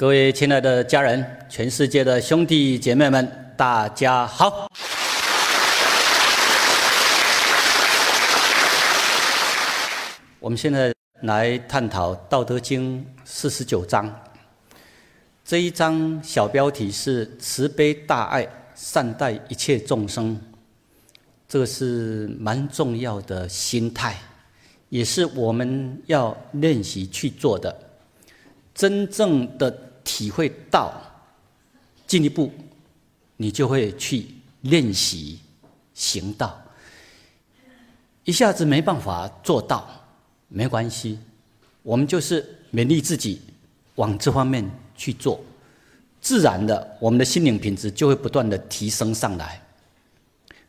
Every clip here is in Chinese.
各位亲爱的家人，全世界的兄弟姐妹们，大家好！我们现在来探讨《道德经》四十九章。这一章小标题是“慈悲大爱，善待一切众生”，这是蛮重要的心态，也是我们要练习去做的。真正的。体会到，进一步，你就会去练习行道。一下子没办法做到，没关系，我们就是勉励自己往这方面去做，自然的，我们的心灵品质就会不断的提升上来。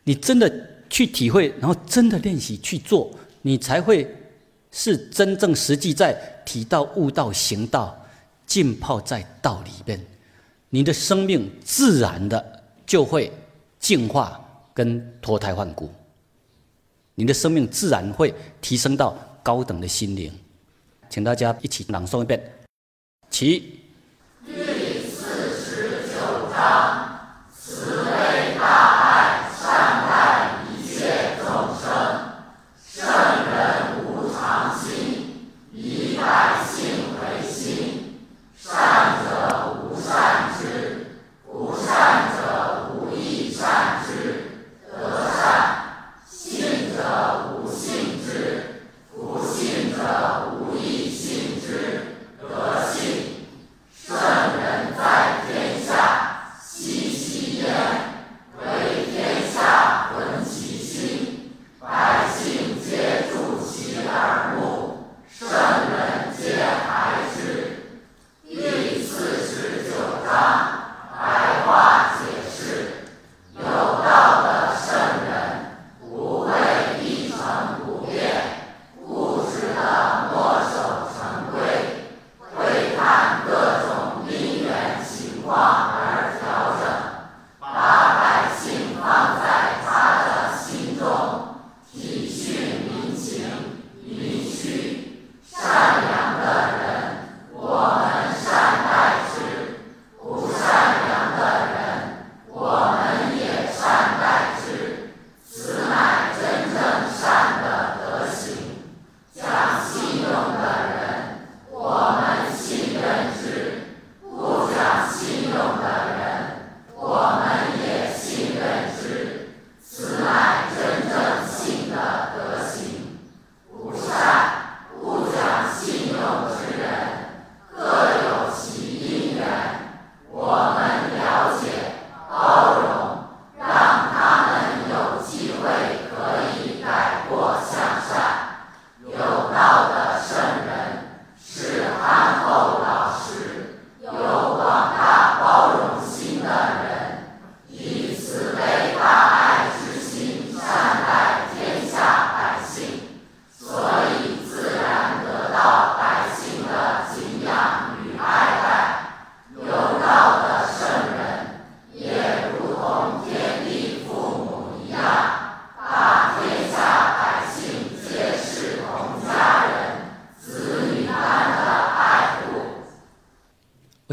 你真的去体会，然后真的练习去做，你才会是真正实际在体道、悟道、行道。浸泡在道里边，你的生命自然的就会净化跟脱胎换骨，你的生命自然会提升到高等的心灵。请大家一起朗诵一遍，起。第四十九章：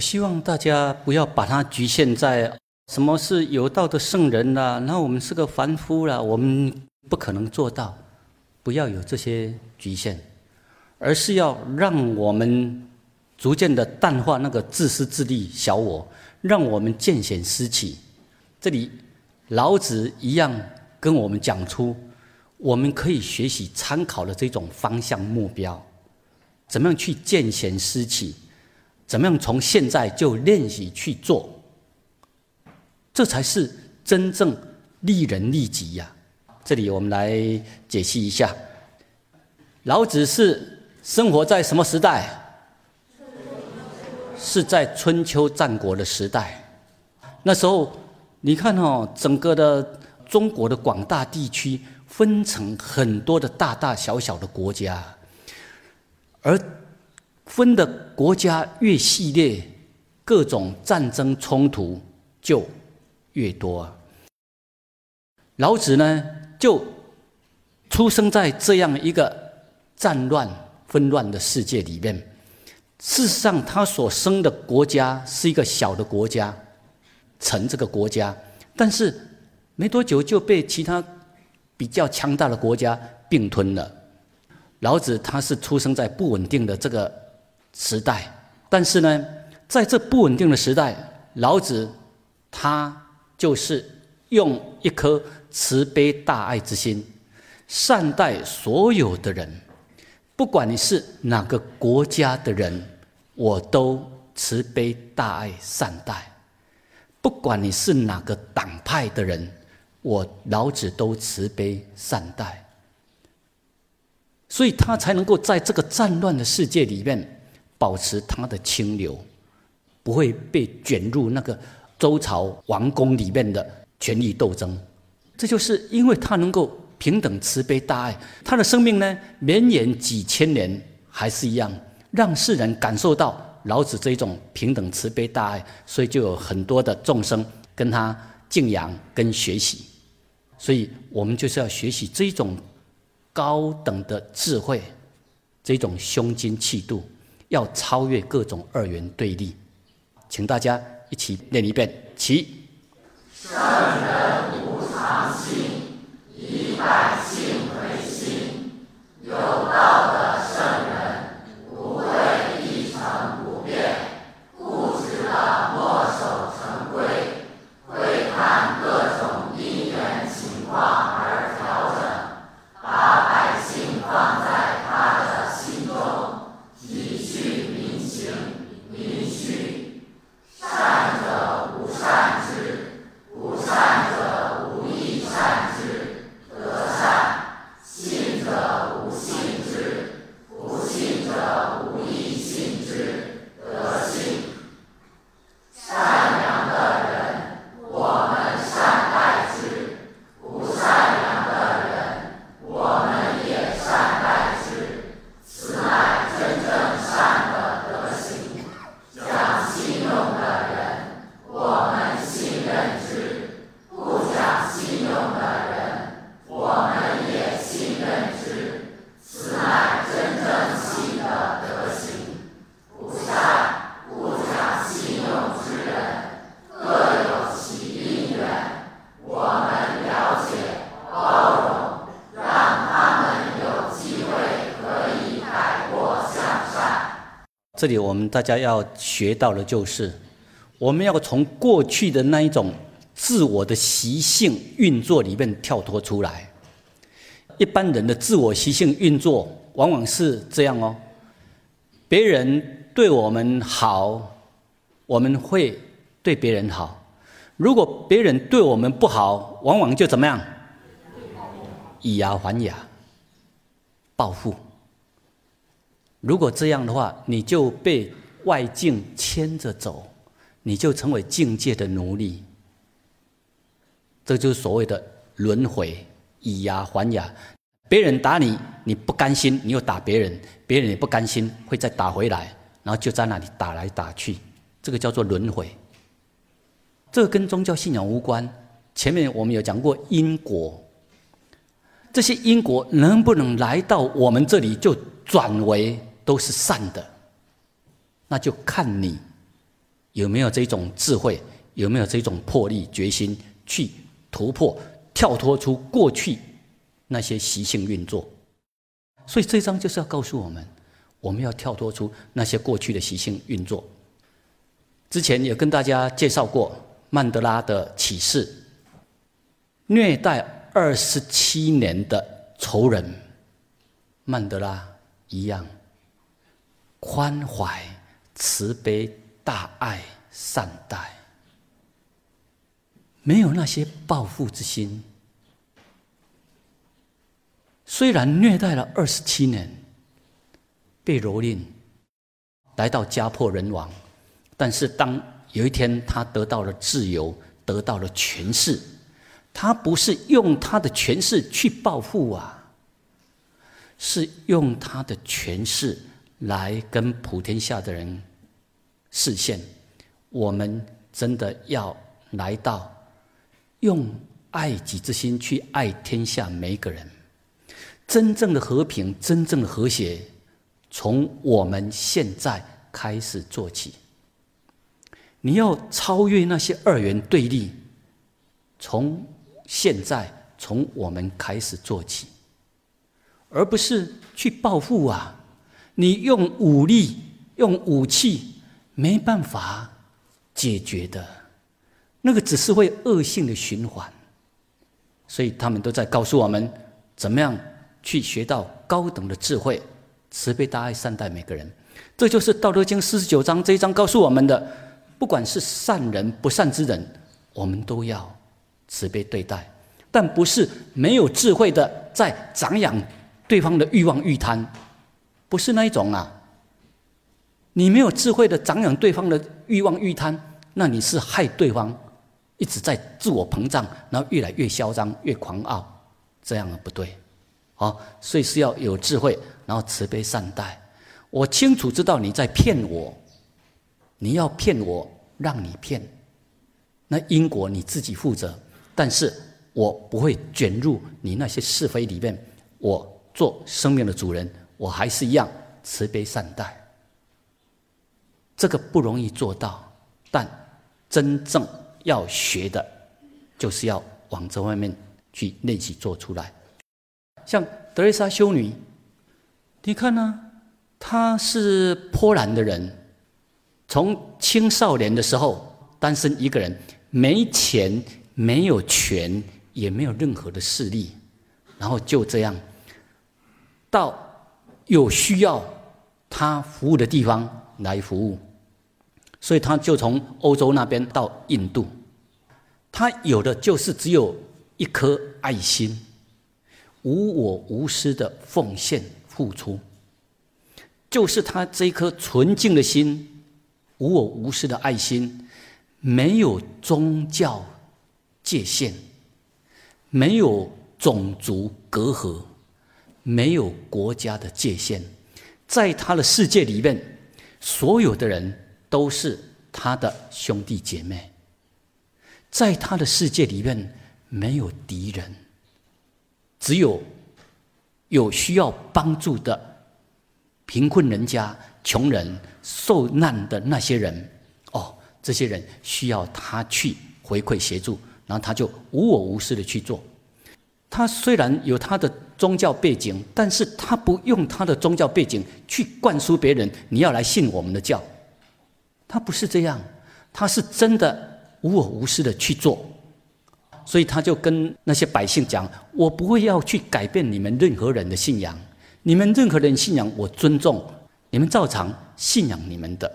希望大家不要把它局限在什么是有道的圣人啦，那我们是个凡夫啦，我们不可能做到。不要有这些局限，而是要让我们。逐渐的淡化那个自私自利小我，让我们见贤思齐。这里老子一样跟我们讲出，我们可以学习参考的这种方向目标，怎么样去见贤思齐？怎么样从现在就练习去做？这才是真正利人利己呀！这里我们来解析一下，老子是生活在什么时代？是在春秋战国的时代，那时候你看哦，整个的中国的广大地区分成很多的大大小小的国家，而分的国家越系列，各种战争冲突就越多。老子呢，就出生在这样一个战乱纷乱的世界里面。事实上，他所生的国家是一个小的国家，陈这个国家，但是没多久就被其他比较强大的国家并吞了。老子他是出生在不稳定的这个时代，但是呢，在这不稳定的时代，老子他就是用一颗慈悲大爱之心，善待所有的人。不管你是哪个国家的人，我都慈悲大爱善待；不管你是哪个党派的人，我老子都慈悲善待。所以他才能够在这个战乱的世界里面保持他的清流，不会被卷入那个周朝王宫里面的权力斗争。这就是因为他能够。平等慈悲大爱，他的生命呢，绵延几千年还是一样，让世人感受到老子这种平等慈悲大爱，所以就有很多的众生跟他敬仰跟学习，所以我们就是要学习这种高等的智慧，这种胸襟气度，要超越各种二元对立，请大家一起念一遍，起。圣人无常心。以百姓为心，有道的圣人不会一成不变，固执的墨守成规，会看各种因缘情况而调整，把百姓放在他的心中，体恤民情民需。善者无善之，不善者无亦善之。得善，信者无信之；不信者无亦信之。得信，善良的人，我们善待之；不善良的人，我们也善待之。此乃真正善的德行。讲信用的人，我们信任之；不讲信用的人。我们也信任之，此乃真正信的德行。不善不讲信用之人，各有其因缘。我们了解包容，让他们有机会可以改过向善。这里我们大家要学到的就是，我们要从过去的那一种自我的习性运作里面跳脱出来。一般人的自我习性运作往往是这样哦，别人对我们好，我们会对别人好；如果别人对我们不好，往往就怎么样？以牙还牙，报复。如果这样的话，你就被外境牵着走，你就成为境界的奴隶。这就是所谓的轮回。以牙还牙，别人打你，你不甘心，你又打别人，别人也不甘心，会再打回来，然后就在那里打来打去，这个叫做轮回。这个跟宗教信仰无关。前面我们有讲过因果，这些因果能不能来到我们这里就转为都是善的，那就看你有没有这种智慧，有没有这种魄力、决心去突破。跳脱出过去那些习性运作，所以这章就是要告诉我们，我们要跳脱出那些过去的习性运作。之前也跟大家介绍过曼德拉的启示：虐待二十七年的仇人，曼德拉一样，宽怀、慈悲、大爱、善待。没有那些报复之心，虽然虐待了二十七年，被蹂躏，来到家破人亡，但是当有一天他得到了自由，得到了权势，他不是用他的权势去报复啊，是用他的权势来跟普天下的人示现，我们真的要来到。用爱己之心去爱天下每一个人，真正的和平，真正的和谐，从我们现在开始做起。你要超越那些二元对立，从现在从我们开始做起，而不是去报复啊！你用武力、用武器没办法解决的，那个只是会恶性的循环。所以他们都在告诉我们，怎么样去学到高等的智慧，慈悲大爱善待每个人。这就是《道德经》四十九章这一章告诉我们的。不管是善人不善之人，我们都要慈悲对待，但不是没有智慧的在长养对方的欲望欲贪，不是那一种啊。你没有智慧的长养对方的欲望欲贪，那你是害对方，一直在自我膨胀，然后越来越嚣张、越狂傲，这样的不对。好，所以是要有智慧，然后慈悲善待。我清楚知道你在骗我。你要骗我，让你骗，那因果你自己负责。但是我不会卷入你那些是非里面。我做生命的主人，我还是一样慈悲善待。这个不容易做到，但真正要学的，就是要往这外面去练习做出来。像德蕾莎修女，你看呢？她是波兰的人。从青少年的时候，单身一个人，没钱、没有权，也没有任何的势力，然后就这样，到有需要他服务的地方来服务，所以他就从欧洲那边到印度，他有的就是只有一颗爱心，无我无私的奉献付出，就是他这一颗纯净的心。无我无私的爱心，没有宗教界限，没有种族隔阂，没有国家的界限，在他的世界里面，所有的人都是他的兄弟姐妹，在他的世界里面没有敌人，只有有需要帮助的贫困人家。穷人受难的那些人，哦，这些人需要他去回馈协助，然后他就无我无私的去做。他虽然有他的宗教背景，但是他不用他的宗教背景去灌输别人，你要来信我们的教。他不是这样，他是真的无我无私的去做。所以他就跟那些百姓讲：“我不会要去改变你们任何人的信仰，你们任何人信仰我尊重。”你们照常信仰你们的，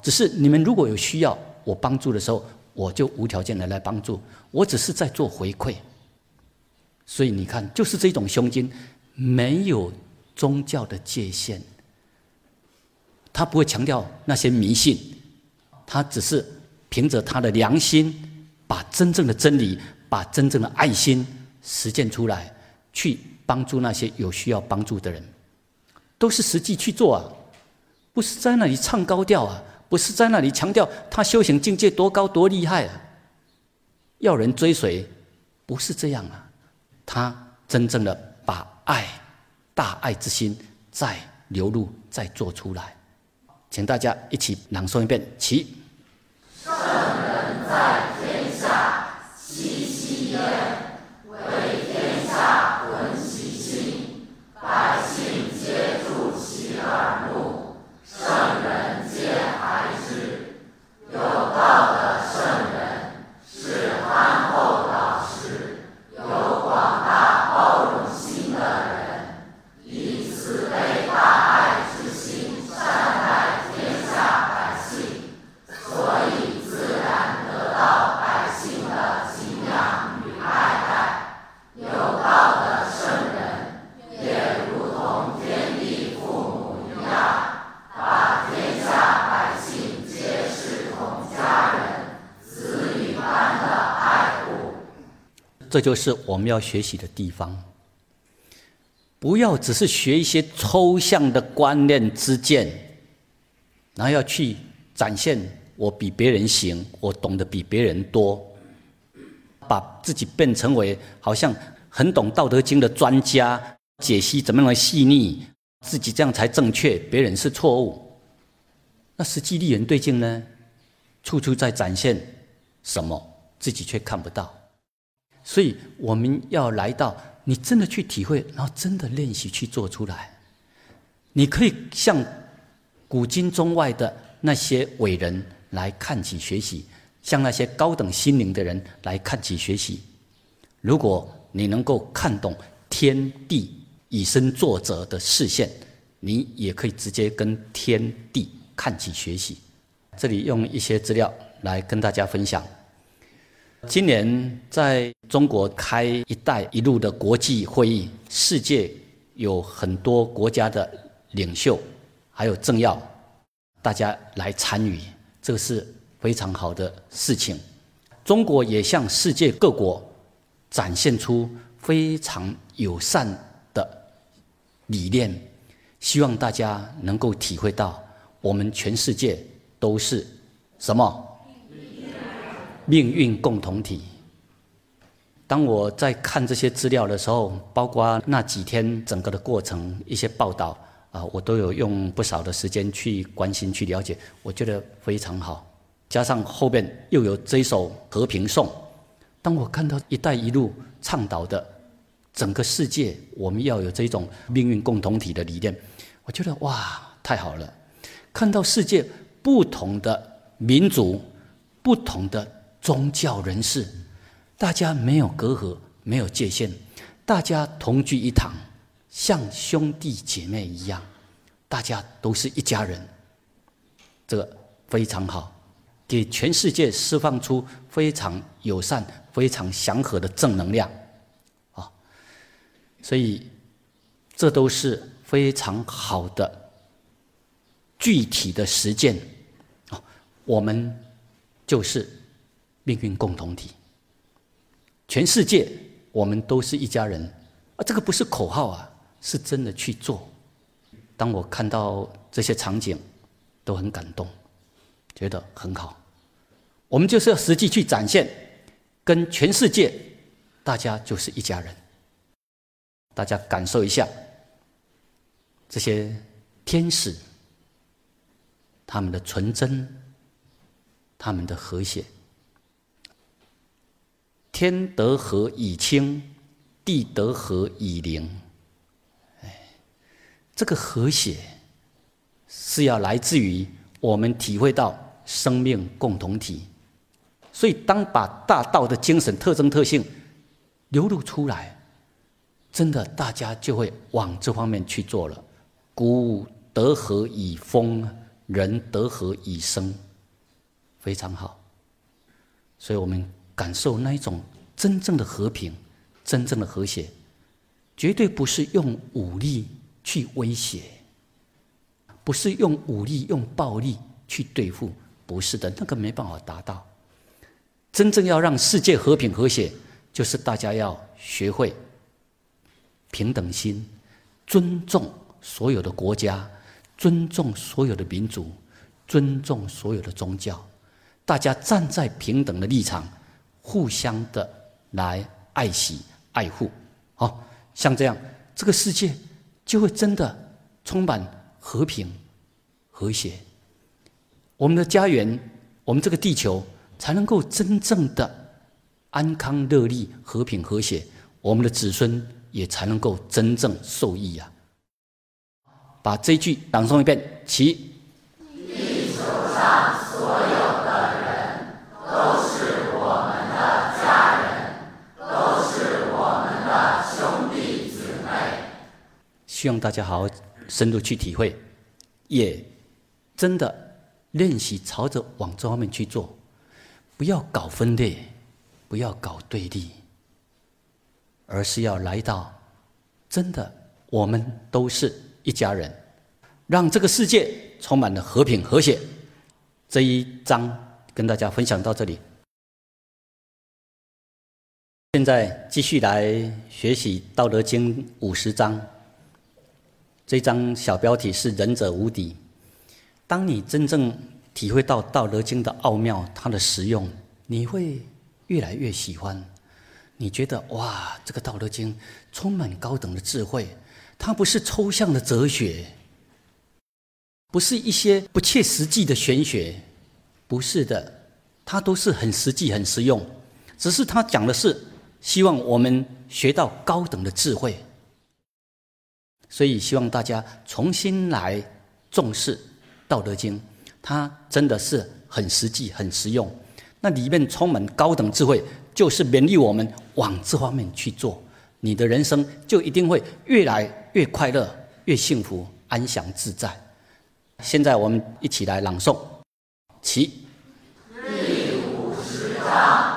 只是你们如果有需要我帮助的时候，我就无条件的来帮助。我只是在做回馈。所以你看，就是这种胸襟，没有宗教的界限，他不会强调那些迷信，他只是凭着他的良心，把真正的真理，把真正的爱心实践出来，去帮助那些有需要帮助的人，都是实际去做啊。不是在那里唱高调啊！不是在那里强调他修行境界多高多厉害啊！要人追随，不是这样啊！他真正的把爱、大爱之心再流露、再做出来，请大家一起朗诵一遍，起。圣人在天下，熙熙焉，为天下闻其心，百姓皆助其耳。圣人皆孩之，有道的圣人是憨厚老实、有广大包容心的人，以慈悲大爱之心善待天下百姓，所以自然得到百姓的敬仰与爱戴。有道的圣人也如同天地父母一样。把天下百姓皆视同家人，子女般的爱护。这就是我们要学习的地方。不要只是学一些抽象的观念之见，然后要去展现我比别人行，我懂得比别人多，把自己变成为好像很懂《道德经》的专家，解析怎么样的细腻。自己这样才正确，别人是错误。那实际立人对境呢，处处在展现什么，自己却看不到。所以我们要来到你真的去体会，然后真的练习去做出来。你可以向古今中外的那些伟人来看起学习，向那些高等心灵的人来看起学习。如果你能够看懂天地以身作则的视线，你也可以直接跟天地看起学习。这里用一些资料来跟大家分享。今年在中国开“一带一路”的国际会议，世界有很多国家的领袖，还有政要，大家来参与，这个是非常好的事情。中国也向世界各国展现出非常友善的理念，希望大家能够体会到，我们全世界都是什么？命运共同体。当我在看这些资料的时候，包括那几天整个的过程，一些报道啊，我都有用不少的时间去关心、去了解，我觉得非常好。加上后边又有这首和平颂，当我看到“一带一路”倡导的整个世界，我们要有这种命运共同体的理念，我觉得哇，太好了！看到世界不同的民族、不同的。宗教人士，大家没有隔阂，没有界限，大家同居一堂，像兄弟姐妹一样，大家都是一家人，这个非常好，给全世界释放出非常友善、非常祥和的正能量，啊，所以这都是非常好的具体的实践，啊，我们就是。命运共同体，全世界我们都是一家人啊！这个不是口号啊，是真的去做。当我看到这些场景，都很感动，觉得很好。我们就是要实际去展现，跟全世界大家就是一家人。大家感受一下这些天使，他们的纯真，他们的和谐。天得和以清，地得和以灵。哎，这个和谐是要来自于我们体会到生命共同体。所以，当把大道的精神特征特性流露出来，真的大家就会往这方面去做了。谷得和以丰，人得和以生，非常好。所以我们。感受那一种真正的和平，真正的和谐，绝对不是用武力去威胁，不是用武力、用暴力去对付，不是的，那个没办法达到。真正要让世界和平和谐，就是大家要学会平等心，尊重所有的国家，尊重所有的民族，尊重所有的宗教，大家站在平等的立场。互相的来爱惜、爱护，好，像这样，这个世界就会真的充满和平、和谐。我们的家园，我们这个地球，才能够真正的安康乐利、和平和谐。我们的子孙也才能够真正受益呀。把这一句朗诵一遍，起。希望大家好好深入去体会，也真的练习朝着往这方面去做，不要搞分裂，不要搞对立，而是要来到真的我们都是一家人，让这个世界充满了和平和谐。这一章跟大家分享到这里，现在继续来学习《道德经》五十章。这张小标题是“仁者无敌”。当你真正体会到《道德经》的奥妙，它的实用，你会越来越喜欢。你觉得哇，这个《道德经》充满高等的智慧，它不是抽象的哲学。不是一些不切实际的玄学，不是的，它都是很实际、很实用。只是它讲的是希望我们学到高等的智慧，所以希望大家重新来重视《道德经》，它真的是很实际、很实用。那里面充满高等智慧，就是勉励我们往这方面去做，你的人生就一定会越来越快乐、越幸福、安详自在。现在我们一起来朗诵，起。第五十章。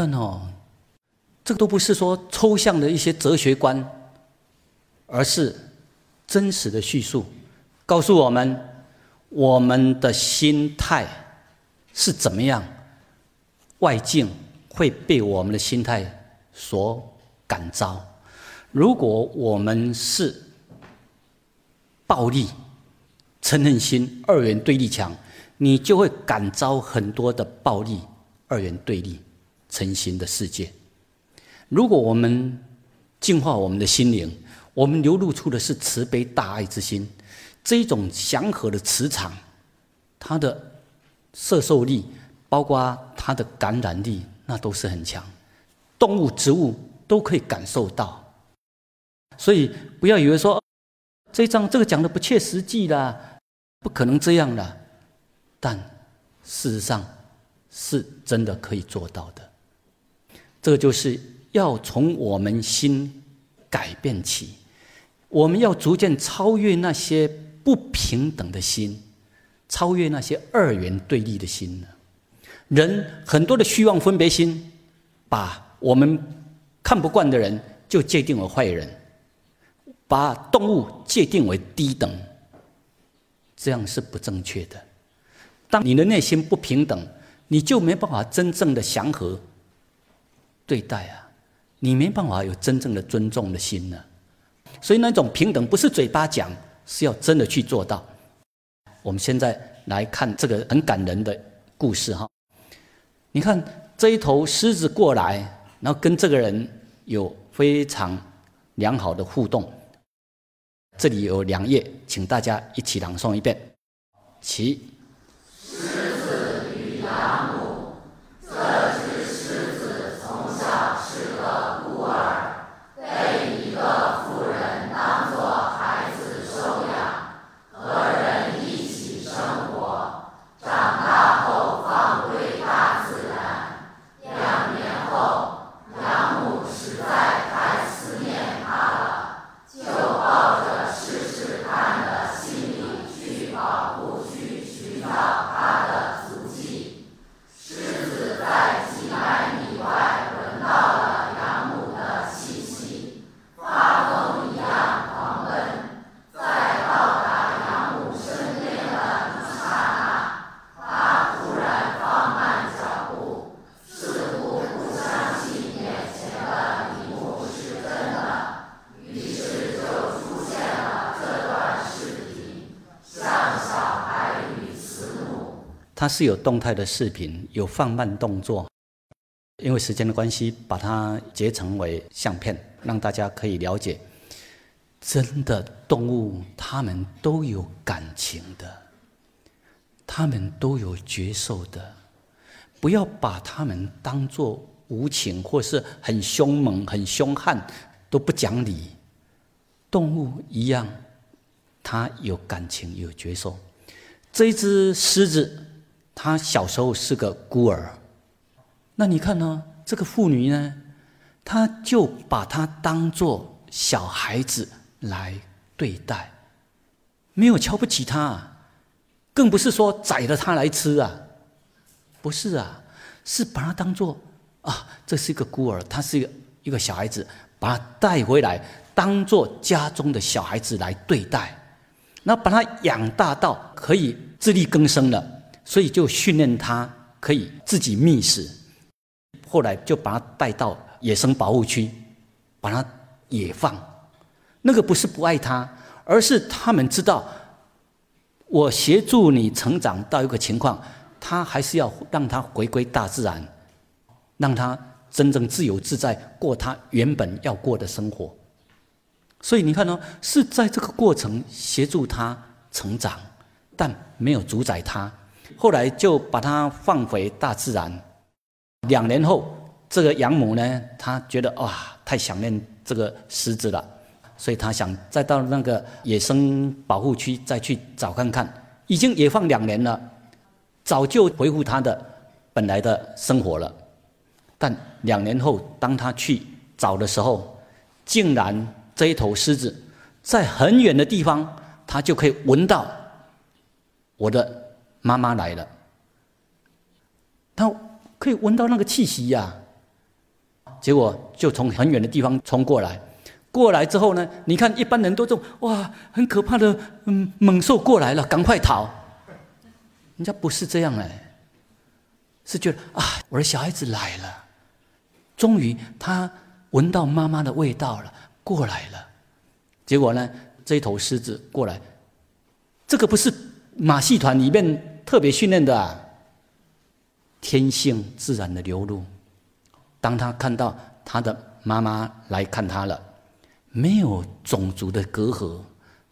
看哦，这个都不是说抽象的一些哲学观，而是真实的叙述，告诉我们我们的心态是怎么样，外境会被我们的心态所感召。如果我们是暴力、嗔恨心二元对立强，你就会感召很多的暴力、二元对立、嗔心的世界。如果我们净化我们的心灵，我们流露出的是慈悲大爱之心，这种祥和的磁场，它的摄受力，包括它的感染力，那都是很强。动物、植物都可以感受到。所以不要以为说这一章这个讲的不切实际啦，不可能这样的。但事实上是真的可以做到的。这就是要从我们心改变起，我们要逐渐超越那些不平等的心，超越那些二元对立的心呢。人很多的虚妄分别心，把我们看不惯的人就界定为坏人，把动物界定为低等，这样是不正确的。当你的内心不平等，你就没办法真正的祥和对待啊，你没办法有真正的尊重的心呢。所以那种平等不是嘴巴讲，是要真的去做到。我们现在来看这个很感人的故事哈。你看这一头狮子过来，然后跟这个人有非常良好的互动。这里有两页，请大家一起朗诵一遍。起。狮子与养母，这只狮子从小是个孤儿，被一个妇人当作孩子收养，和人一起生活，长大后放归大自然。两年后，养母实在太思念他了，就抱着试试看的心理去保护去寻找他的足迹。狮子在几百米外闻到了养母的气息，发疯一样狂奔。在到达养母身边的一刹那，他突然放慢脚步，似乎不相信眼前的一幕是真的，于是就出现了这段视频，像小孩与慈母。它是有动态的视频，有放慢动作。因为时间的关系，把它截成为相片，让大家可以了解，真的动物它们都有感情的，它们都有觉受的。不要把它们当作无情或是很凶猛、很凶悍，都不讲理。动物一样，它有感情、有觉受。这只狮子，他小时候是个孤儿。那你看呢？这个妇女呢，她就把他当做小孩子来对待，没有瞧不起他，更不是说宰了他来吃啊，不是啊，是把他当做啊，这是一个孤儿，他是一个一个小孩子，把他带回来，当做家中的小孩子来对待，那把他养大到可以自力更生了，所以就训练它可以自己觅食。后来就把它带到野生保护区，把它野放。那个不是不爱它，而是他们知道，我协助你成长到一个情况，它还是要让它回归大自然，让它真正自由自在过它原本要过的生活。所以你看呢，是在这个过程协助它成长，但没有主宰它。后来就把它放回大自然。两年后，这个养母呢，她觉得哇，太想念这个狮子了，所以她想再到那个野生保护区再去找看看。已经野放两年了，早就恢复它的本来的生活了。但两年后，当她去找的时候，竟然这一头狮子在很远的地方，它就可以闻到我的妈妈来了。它。可以闻到那个气息呀，结果就从很远的地方冲过来，过来之后呢，你看一般人都种哇，很可怕的嗯猛兽过来了，赶快逃。人家不是这样哎，是觉得啊，我的小孩子来了，终于他闻到妈妈的味道了，过来了。结果呢，这一头狮子过来，这个不是马戏团里面特别训练的啊。天性自然的流露。当他看到他的妈妈来看他了，没有种族的隔阂，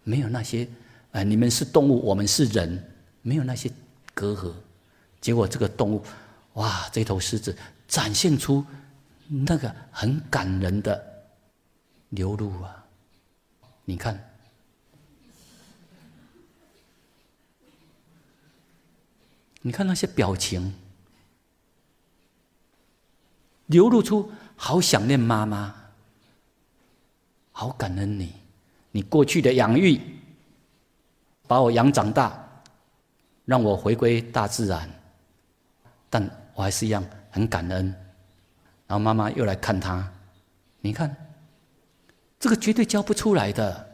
没有那些，呃，你们是动物，我们是人，没有那些隔阂。结果这个动物，哇，这头狮子展现出那个很感人的流露啊，你看，你看那些表情，流露出好想念妈妈，好感恩你，你过去的养育，把我养长大，让我回归大自然，但我还是一样很感恩。然后妈妈又来看他，你看。这个绝对教不出来的。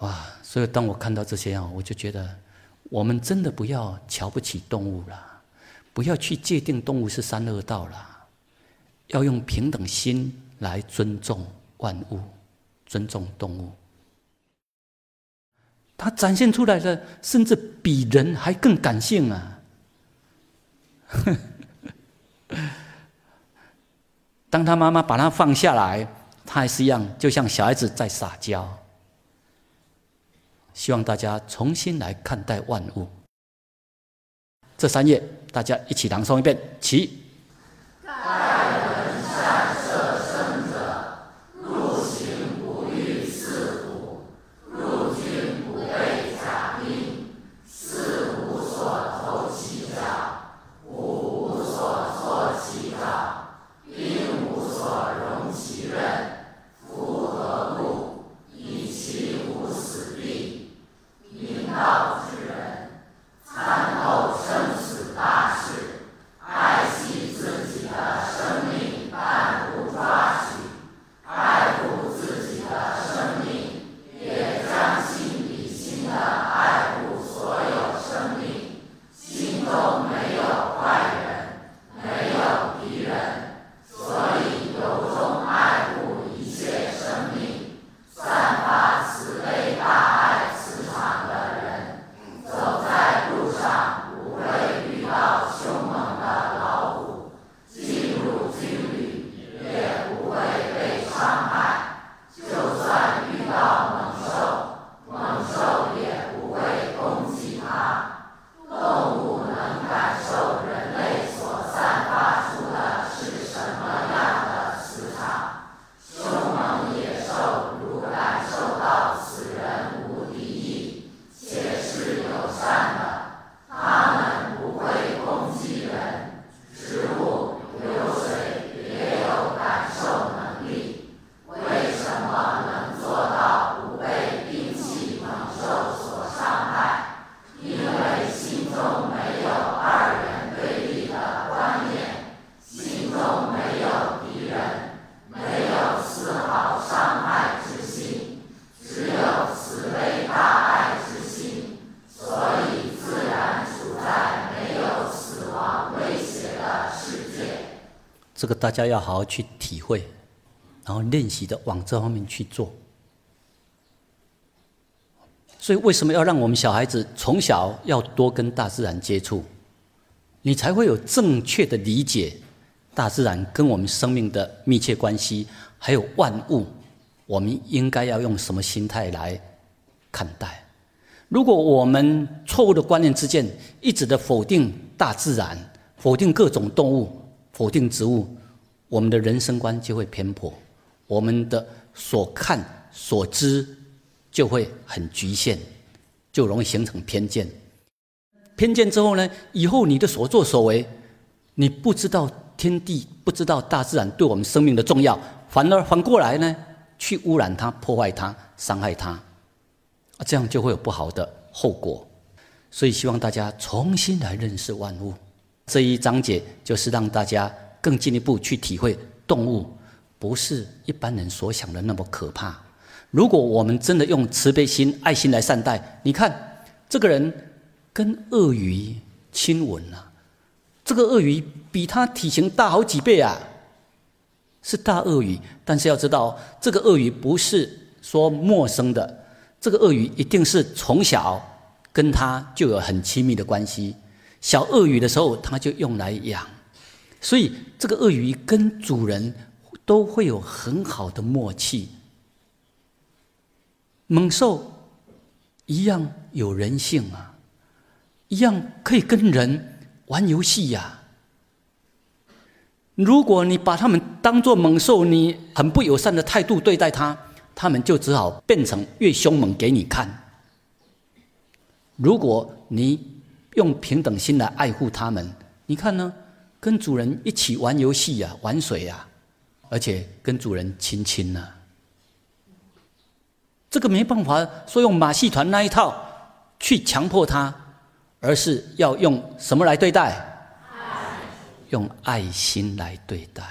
哇！所以当我看到这些啊，我就觉得，我们真的不要瞧不起动物了，不要去界定动物是三恶道了，要用平等心来尊重万物，尊重动物。它展现出来的，甚至比人还更感性啊！当他妈妈把他放下来，他还是一样，就像小孩子在撒娇。希望大家重新来看待万物。这三页，大家一起朗诵一遍，起。这个大家要好好去体会，然后练习的往这方面去做。所以，为什么要让我们小孩子从小要多跟大自然接触，你才会有正确的理解大自然跟我们生命的密切关系，还有万物，我们应该要用什么心态来看待？如果我们错误的观念之间一直的否定大自然，否定各种动物。否定植物，我们的人生观就会偏颇，我们的所看所知就会很局限，就容易形成偏见。偏见之后呢，以后你的所作所为，你不知道天地，不知道大自然对我们生命的重要，反而反过来呢，去污染它、破坏它、伤害它，啊，这样就会有不好的后果。所以希望大家重新来认识万物。这一章节就是让大家更进一步去体会动物不是一般人所想的那么可怕。如果我们真的用慈悲心、爱心来善待，你看这个人跟鳄鱼亲吻了，这个鳄鱼比他体型大好几倍啊，是大鳄鱼。但是要知道，这个鳄鱼不是说陌生的，这个鳄鱼一定是从小跟他就有很亲密的关系。小鳄鱼的时候，它就用来养，所以这个鳄鱼跟主人都会有很好的默契。猛兽一样有人性啊，一样可以跟人玩游戏呀，如果你把他们当作猛兽，你很不友善的态度对待他，他们就只好变成越凶猛给你看。如果你用平等心来爱护他们，你看呢？跟主人一起玩游戏呀，玩水呀，而且跟主人亲亲呢。这个没办法说用马戏团那一套去强迫他，而是要用什么来对待？用爱心来对待。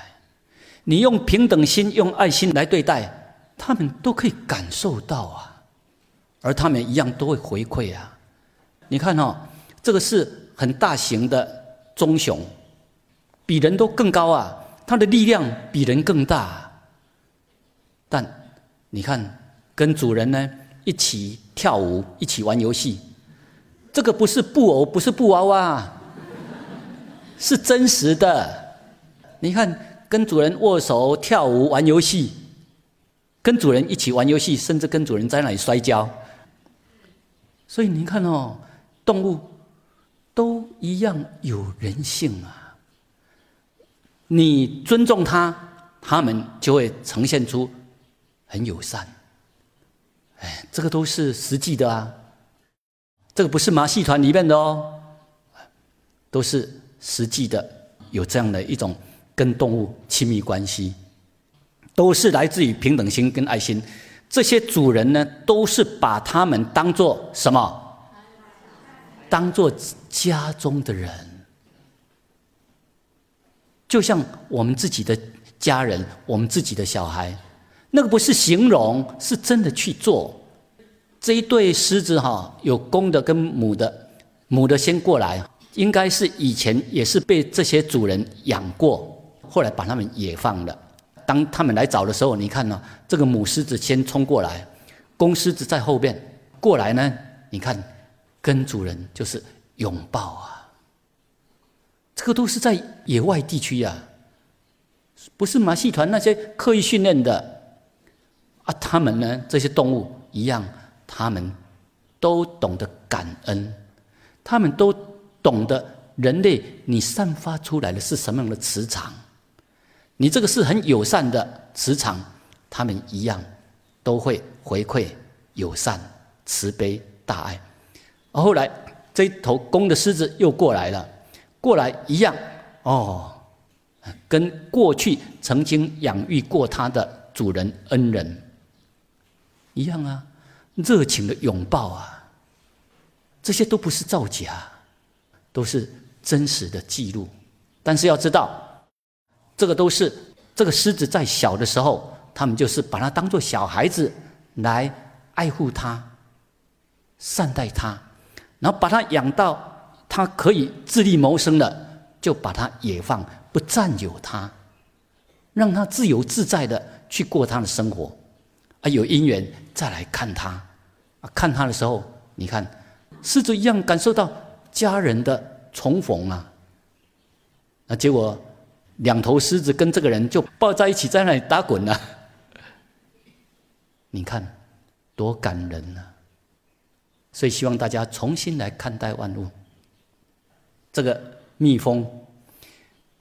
你用平等心、用爱心来对待，他们都可以感受到啊，而他们一样都会回馈啊。你看哦，这个是很大型的棕熊。比人都更高啊！它的力量比人更大，但你看，跟主人呢一起跳舞，一起玩游戏，这个不是布偶，不是布娃娃，是真实的。你看，跟主人握手、跳舞、玩游戏，跟主人一起玩游戏，甚至跟主人在那里摔跤。所以你看哦，动物都一样有人性啊。你尊重他，他们就会呈现出很友善。哎，这个都是实际的啊，这个不是马戏团里面的哦，都是实际的，有这样的一种跟动物亲密关系，都是来自于平等心跟爱心。这些主人呢，都是把他们当做什么？当做家中的人。就像我们自己的家人，我们自己的小孩，那个不是形容，是真的去做。这一对狮子哈，有公的跟母的，母的先过来，应该是以前也是被这些主人养过，后来把他们野放了。当他们来找的时候，你看呢，这个母狮子先冲过来，公狮子在后边过来呢，你看跟主人就是拥抱啊。这个都是在野外地区呀，不是马戏团那些刻意训练的啊。他们呢，这些动物一样，他们都懂得感恩，他们都懂得人类你散发出来的是什么样的磁场。你这个是很友善的磁场，他们一样都会回馈友善、慈悲、大爱。后来这一头公的狮子又过来了。过来一样哦，跟过去曾经养育过它的主人恩人一样啊，热情的拥抱啊，这些都不是造假，都是真实的记录。但是要知道，这个都是这个狮子在小的时候，他们就是把它当做小孩子来爱护它、善待它，然后把它养到。他可以自力谋生了，就把他野放，不占有他，让他自由自在的去过他的生活。啊，有因缘再来看他，啊，看他的时候，你看狮子一样感受到家人的重逢啊。那结果两头狮子跟这个人就抱在一起，在那里打滚了。你看多感人呐！所以希望大家重新来看待万物。这个蜜蜂，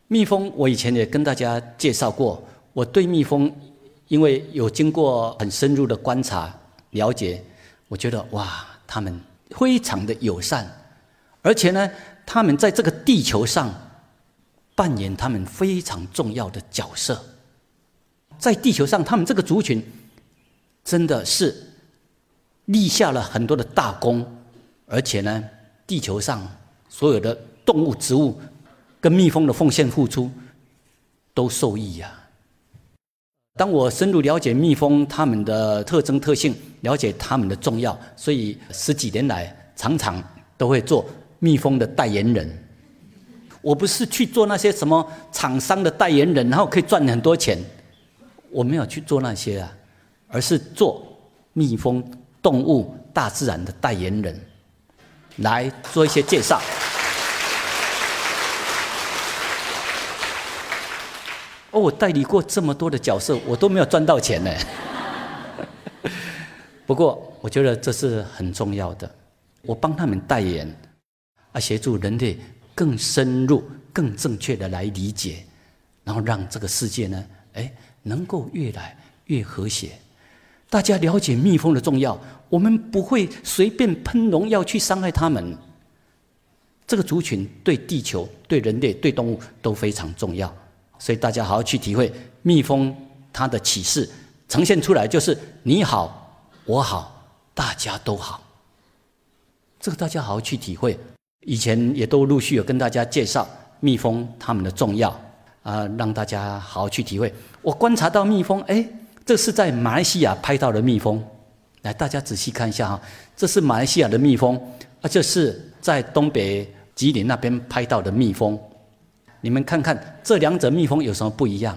蜜蜂，我以前也跟大家介绍过。我对蜜蜂，因为有经过很深入的观察了解，我觉得哇，他们非常的友善，而且呢，他们在这个地球上扮演他们非常重要的角色。在地球上，他们这个族群真的是立下了很多的大功，而且呢，地球上所有的。动物、植物跟蜜蜂的奉献付出都受益呀。当我深入了解蜜蜂它们的特征特性，了解它们的重要，所以十几年来常常都会做蜜蜂的代言人。我不是去做那些什么厂商的代言人，然后可以赚很多钱。我没有去做那些啊，而是做蜜蜂、动物、大自然的代言人，来做一些介绍。哦，我代理过这么多的角色，我都没有赚到钱呢。不过，我觉得这是很重要的。我帮他们代言，啊，协助人类更深入、更正确的来理解，然后让这个世界呢，哎，能够越来越和谐。大家了解蜜蜂的重要，我们不会随便喷农药去伤害它们。这个族群对地球、对人类、对动物都非常重要，所以大家好好去体会蜜蜂它的启示呈现出来，就是你好，我好，大家都好。这个大家好好去体会。以前也都陆续有跟大家介绍蜜蜂它们的重要啊，让大家好好去体会。我观察到蜜蜂，哎，这是在马来西亚拍到的蜜蜂。来，大家仔细看一下哈，这是马来西亚的蜜蜂，啊，这是在东北吉林那边拍到的蜜蜂。你们看看这两者蜜蜂有什么不一样？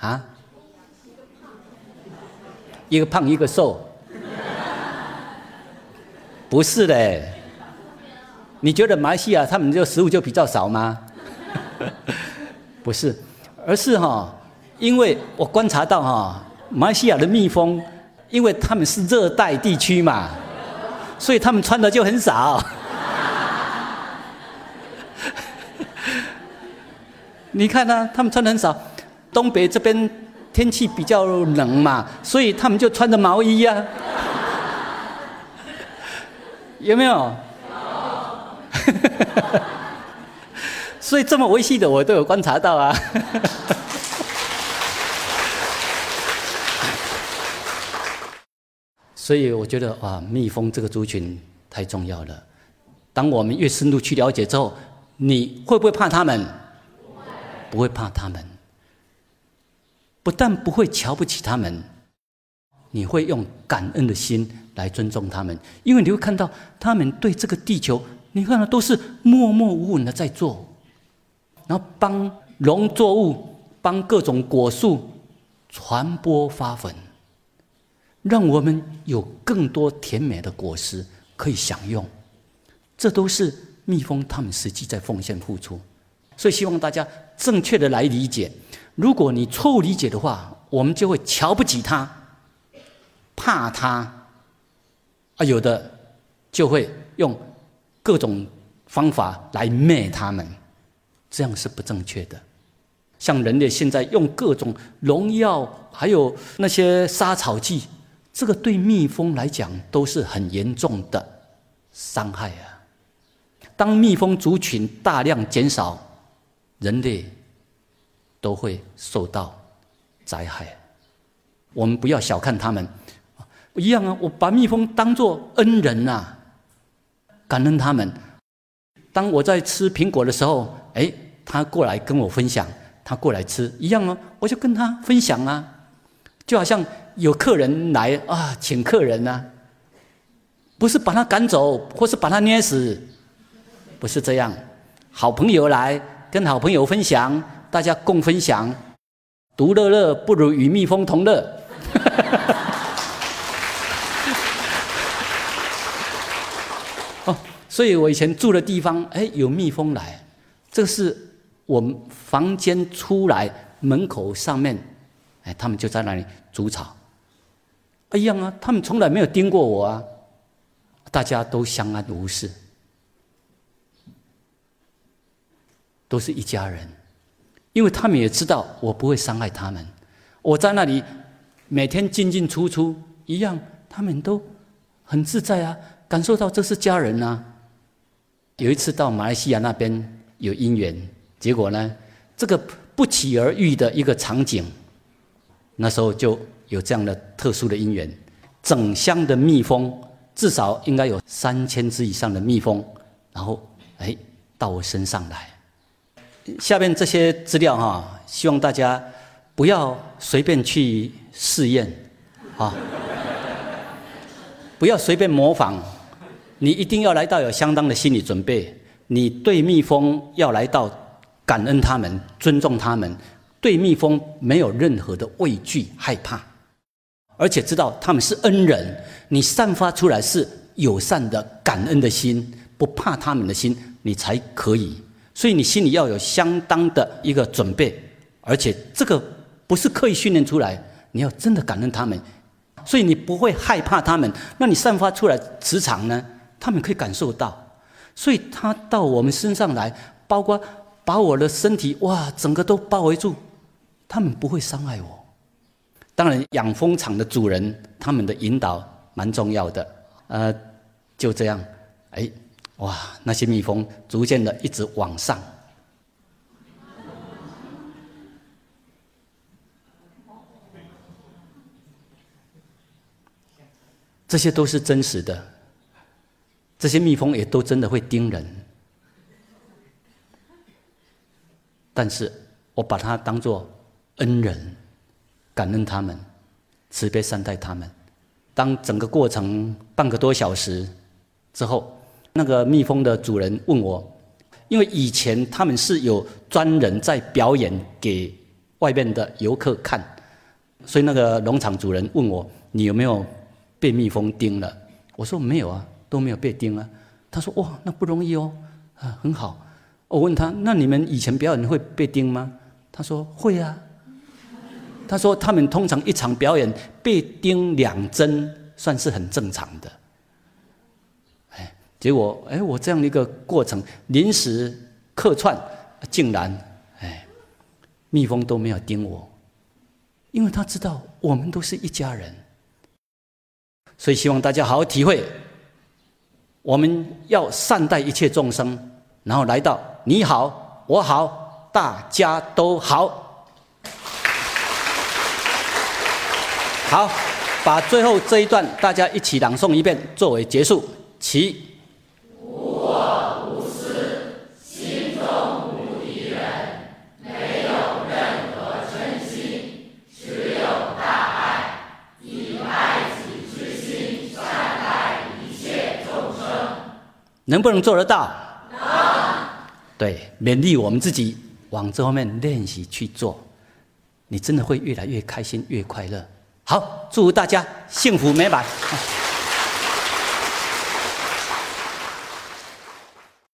啊？一个胖，一个瘦。不是嘞，你觉得马来西亚他们这食物就比较少吗？不是，而是哈，因为我观察到哈，马来西亚的蜜蜂，因为他们是热带地区嘛，所以他们穿的就很少。你看呢，他们穿的很少，东北这边天气比较冷嘛，所以他们就穿着毛衣呀。有没有？所以这么维系的，我都有观察到啊。所以我觉得哇，蜜蜂这个族群太重要了。当我们越深入去了解之后，你会不会怕他们？不会怕他们。不但不会瞧不起他们，你会用感恩的心。来尊重他们，因为你会看到他们对这个地球，你看到都是默默无闻的在做，然后帮农作物、帮各种果树传播花粉，让我们有更多甜美的果实可以享用。这都是蜜蜂他们实际在奉献付出，所以希望大家正确的来理解。如果你错误理解的话，我们就会瞧不起它，怕它。啊，有的就会用各种方法来灭他们，这样是不正确的。像人类现在用各种农药，还有那些杀草剂，这个对蜜蜂来讲都是很严重的伤害啊。当蜜蜂族群大量减少，人类都会受到灾害。我们不要小看他们。一样啊！我把蜜蜂当作恩人呐，感恩他们。当我在吃苹果的时候，哎，他过来跟我分享，他过来吃，一样哦，我就跟他分享啊。就好像有客人来啊，请客人呐，不是把他赶走，或是把他捏死，不是这样。好朋友来跟好朋友分享，大家共分享，独乐乐不如与蜜蜂同乐。所以我以前住的地方，哎，有蜜蜂来，这是我们房间出来门口上面，哎，他们就在那里煮草，一样啊，他们从来没有盯过我啊，大家都相安无事，都是一家人，因为他们也知道我不会伤害他们，我在那里每天进进出出一样，他们都很自在啊，感受到这是家人啊。有一次到马来西亚那边有姻缘，结果呢，这个不期而遇的一个场景，那时候就有这样的特殊的姻缘，整箱的蜜蜂，至少应该有三千只以上的蜜蜂，然后哎到我身上来。下面这些资料哈，希望大家不要随便去试验，啊，不要随便模仿。你一定要来到有相当的心理准备，你对蜜蜂要来到感恩他们、尊重他们，对蜜蜂没有任何的畏惧、害怕，而且知道他们是恩人，你散发出来是友善的、感恩的心，不怕他们的心，你才可以。所以你心里要有相当的一个准备，而且这个不是刻意训练出来，你要真的感恩他们，所以你不会害怕他们，那你散发出来磁场呢？他们可以感受到，所以他到我们身上来，包括把我的身体哇，整个都包围住，他们不会伤害我。当然，养蜂场的主人他们的引导蛮重要的。呃，就这样，哎，哇，那些蜜蜂逐渐的一直往上。这些都是真实的，这些蜜蜂也都真的会叮人，但是我把它当做恩人，感恩他们，慈悲善待他们。当整个过程半个多小时之后，那个蜜蜂的主人问我，因为以前他们是有专人在表演给外面的游客看，所以那个农场主人问我，你有没有？被蜜蜂叮了，我说没有啊，都没有被叮啊。他说哇，那不容易哦，啊很好。我问他，那你们以前表演会被叮吗？他说会啊。他说他们通常一场表演被叮两针算是很正常的。哎，结果哎我这样的一个过程临时客串，竟然哎蜜蜂都没有叮我，因为他知道我们都是一家人。所以希望大家好好体会，我们要善待一切众生，然后来到你好我好大家都好，好，把最后这一段大家一起朗诵一遍作为结束，起。能不能做得到？能。对，勉励我们自己往这方面练习去做，你真的会越来越开心、越快乐。好，祝福大家幸福美满。